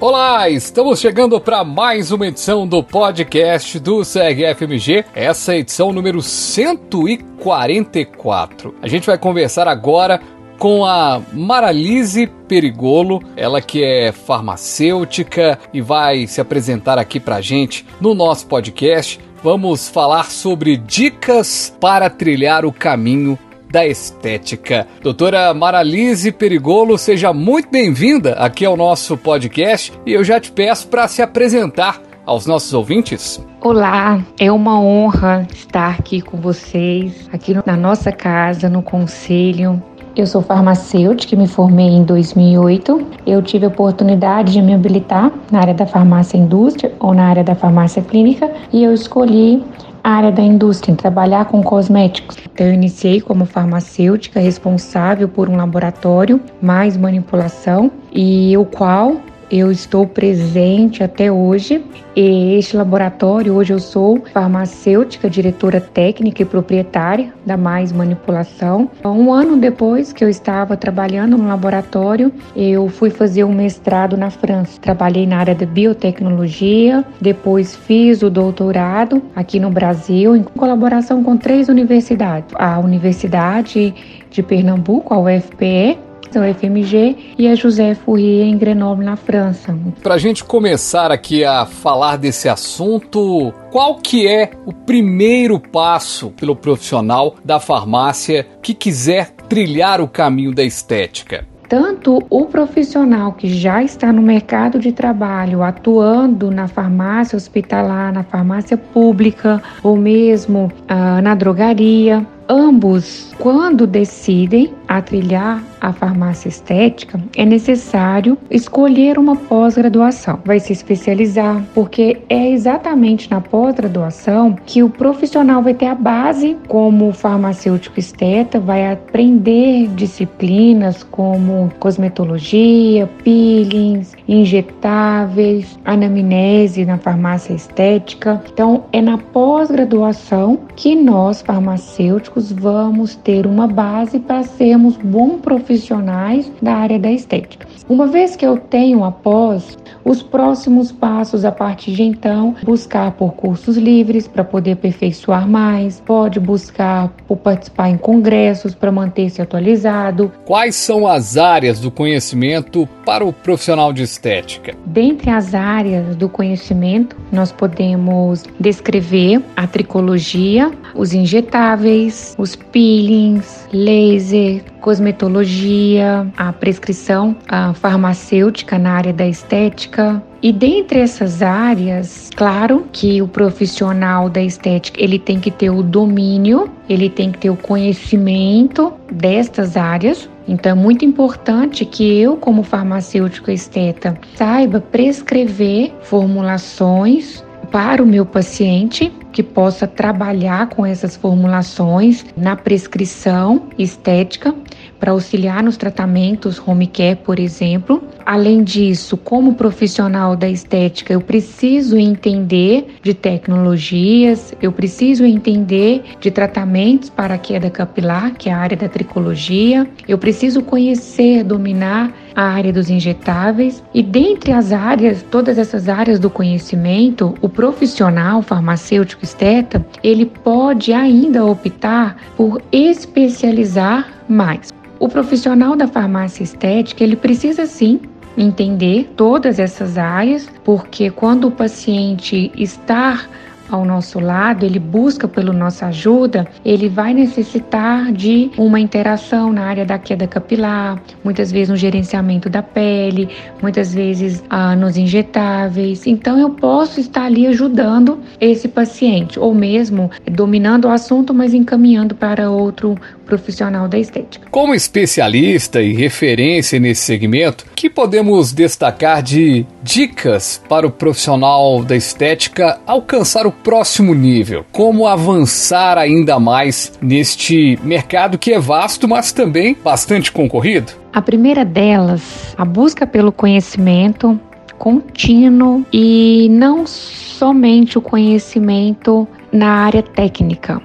Olá, estamos chegando para mais uma edição do podcast do CRFMG, essa é a edição número 144. A gente vai conversar agora com a Maralise Perigolo, ela que é farmacêutica e vai se apresentar aqui pra gente no nosso podcast. Vamos falar sobre dicas para trilhar o caminho da estética. Doutora Maralise Perigolo, seja muito bem-vinda aqui ao nosso podcast e eu já te peço para se apresentar aos nossos ouvintes. Olá, é uma honra estar aqui com vocês, aqui na nossa casa, no Conselho. Eu sou farmacêutica, me formei em 2008. Eu tive a oportunidade de me habilitar na área da farmácia indústria ou na área da farmácia clínica e eu escolhi área da indústria, em trabalhar com cosméticos. Então, eu iniciei como farmacêutica responsável por um laboratório mais manipulação e o qual eu estou presente até hoje. E este laboratório, hoje eu sou farmacêutica, diretora técnica e proprietária da Mais Manipulação. Um ano depois que eu estava trabalhando no laboratório, eu fui fazer um mestrado na França. Trabalhei na área de biotecnologia, depois fiz o doutorado aqui no Brasil, em colaboração com três universidades: a Universidade de Pernambuco, a UFPE, o FMG, e a José Fourier em Grenoble, na França. Para a gente começar aqui a falar desse assunto, qual que é o primeiro passo pelo profissional da farmácia que quiser trilhar o caminho da estética? tanto o profissional que já está no mercado de trabalho, atuando na farmácia hospitalar, na farmácia pública ou mesmo ah, na drogaria, ambos, quando decidem a trilhar a farmácia estética, é necessário escolher uma pós-graduação. Vai se especializar, porque é exatamente na pós-graduação que o profissional vai ter a base como farmacêutico esteta, vai aprender disciplinas como cosmetologia, peelings, injetáveis, anamnese na farmácia estética. Então, é na pós-graduação que nós farmacêuticos vamos ter uma base para sermos bons profissionais da área da estética. Uma vez que eu tenho a pós, os próximos passos a partir de então, buscar por cursos livres para poder aperfeiçoar mais, pode buscar por participar em congressos para manter-se atualizado. Quais são as áreas do conhecimento para o profissional de estética? Dentre as áreas do conhecimento, nós podemos descrever a tricologia, os injetáveis, os peelings, laser, cosmetologia, a prescrição a farmacêutica na área da estética, e dentre essas áreas, claro que o profissional da estética, ele tem que ter o domínio, ele tem que ter o conhecimento destas áreas. Então é muito importante que eu, como farmacêutico esteta, saiba prescrever formulações para o meu paciente que possa trabalhar com essas formulações na prescrição estética para auxiliar nos tratamentos home care, por exemplo. Além disso, como profissional da estética, eu preciso entender de tecnologias, eu preciso entender de tratamentos para a queda capilar, que é a área da tricologia, eu preciso conhecer, dominar a área dos injetáveis e dentre as áreas, todas essas áreas do conhecimento, o profissional farmacêutico esteta, ele pode ainda optar por especializar mais. O profissional da farmácia estética, ele precisa sim entender todas essas áreas, porque quando o paciente está ao nosso lado, ele busca pela nossa ajuda, ele vai necessitar de uma interação na área da queda capilar, muitas vezes no gerenciamento da pele, muitas vezes ah, nos injetáveis. Então eu posso estar ali ajudando esse paciente, ou mesmo dominando o assunto, mas encaminhando para outro profissional da estética. Como especialista e referência nesse segmento, que podemos destacar de dicas para o profissional da estética alcançar o próximo nível? Como avançar ainda mais neste mercado que é vasto, mas também bastante concorrido? A primeira delas, a busca pelo conhecimento contínuo e não somente o conhecimento na área técnica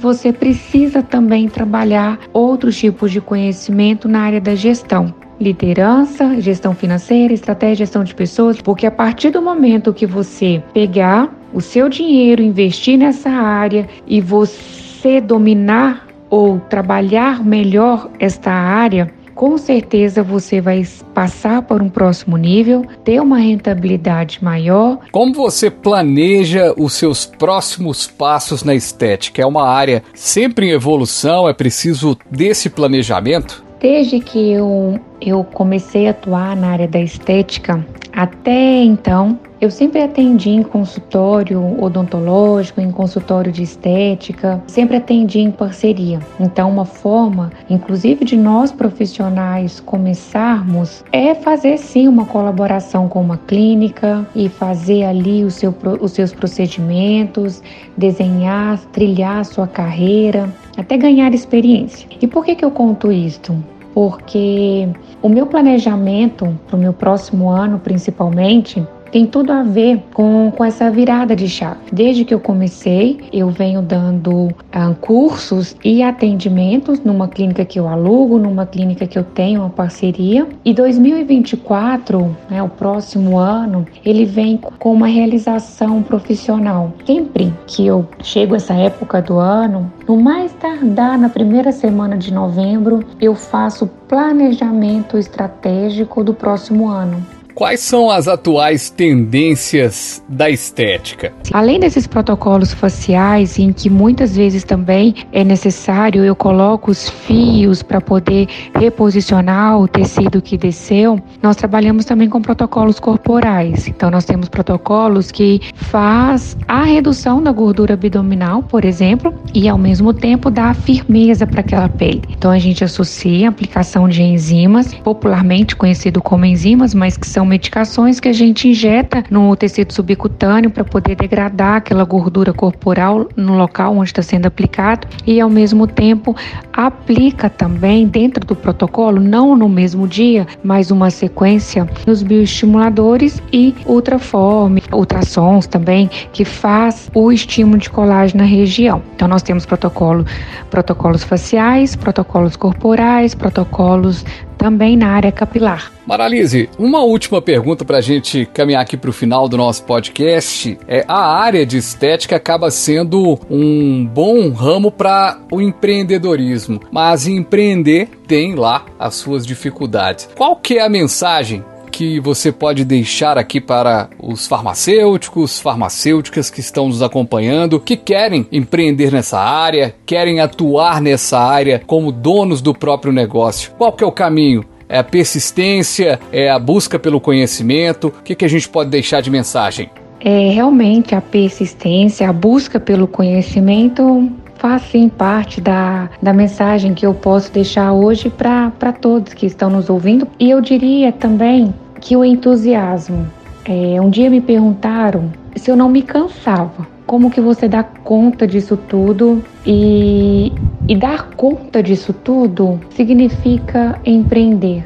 você precisa também trabalhar outros tipos de conhecimento na área da gestão. Liderança, gestão financeira, estratégia, gestão de pessoas, porque a partir do momento que você pegar o seu dinheiro, investir nessa área e você dominar ou trabalhar melhor esta área, com certeza você vai passar para um próximo nível, ter uma rentabilidade maior. Como você planeja os seus próximos passos na estética? É uma área sempre em evolução, é preciso desse planejamento? Desde que eu, eu comecei a atuar na área da estética, até então, eu sempre atendi em consultório odontológico, em consultório de estética, sempre atendi em parceria. Então, uma forma, inclusive, de nós profissionais começarmos é fazer sim uma colaboração com uma clínica e fazer ali seu, os seus procedimentos, desenhar, trilhar a sua carreira, até ganhar experiência. E por que, que eu conto isto? Porque o meu planejamento para o meu próximo ano, principalmente, tem tudo a ver com, com essa virada de chave. Desde que eu comecei, eu venho dando uh, cursos e atendimentos numa clínica que eu alugo, numa clínica que eu tenho uma parceria. E 2024, né, o próximo ano, ele vem com uma realização profissional. Sempre que eu chego essa época do ano, no mais tardar na primeira semana de novembro, eu faço planejamento estratégico do próximo ano. Quais são as atuais tendências da estética? Além desses protocolos faciais, em que muitas vezes também é necessário eu coloco os fios para poder reposicionar o tecido que desceu, nós trabalhamos também com protocolos corporais. Então nós temos protocolos que faz a redução da gordura abdominal, por exemplo, e ao mesmo tempo dá firmeza para aquela pele. Então a gente associa a aplicação de enzimas, popularmente conhecido como enzimas, mas que são medicações que a gente injeta no tecido subcutâneo para poder degradar aquela gordura corporal no local onde está sendo aplicado. E ao mesmo tempo aplica também dentro do protocolo, não no mesmo dia, mas uma sequência nos bioestimuladores e ultraforme, ultrassons também, que faz o estímulo de colágeno na região. Então nós temos protocolo, protocolos faciais, protocolos corporais, protocolos também na área capilar. Maralise, uma última pergunta para a gente caminhar aqui para o final do nosso podcast. É, a área de estética acaba sendo um bom ramo para o empreendedorismo, mas empreender tem lá as suas dificuldades. Qual que é a mensagem que você pode deixar aqui para os farmacêuticos, farmacêuticas que estão nos acompanhando, que querem empreender nessa área, querem atuar nessa área como donos do próprio negócio? Qual que é o caminho? É a persistência? É a busca pelo conhecimento? O que, que a gente pode deixar de mensagem? É realmente a persistência, a busca pelo conhecimento faz sim parte da, da mensagem que eu posso deixar hoje para todos que estão nos ouvindo. E eu diria também que o entusiasmo. É, um dia me perguntaram se eu não me cansava. Como que você dá conta disso tudo? E, e dar conta disso tudo significa empreender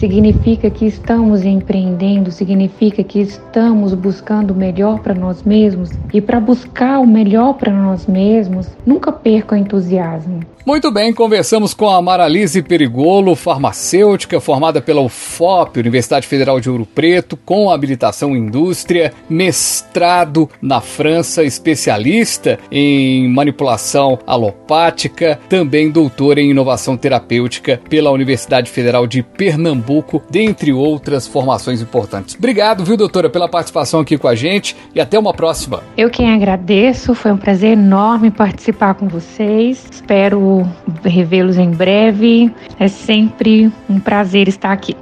significa que estamos empreendendo, significa que estamos buscando o melhor para nós mesmos. E para buscar o melhor para nós mesmos, nunca perca o entusiasmo. Muito bem, conversamos com a Maralise Perigolo, farmacêutica formada pela UFOP, Universidade Federal de Ouro Preto, com habilitação em indústria, mestrado na França, especialista em manipulação alopática, também doutora em inovação terapêutica pela Universidade Federal de Pernambuco, dentre outras formações importantes. Obrigado, viu, doutora, pela participação aqui com a gente e até uma próxima. Eu quem agradeço, foi um prazer enorme participar com vocês. Espero revê-los em breve. É sempre um prazer estar aqui.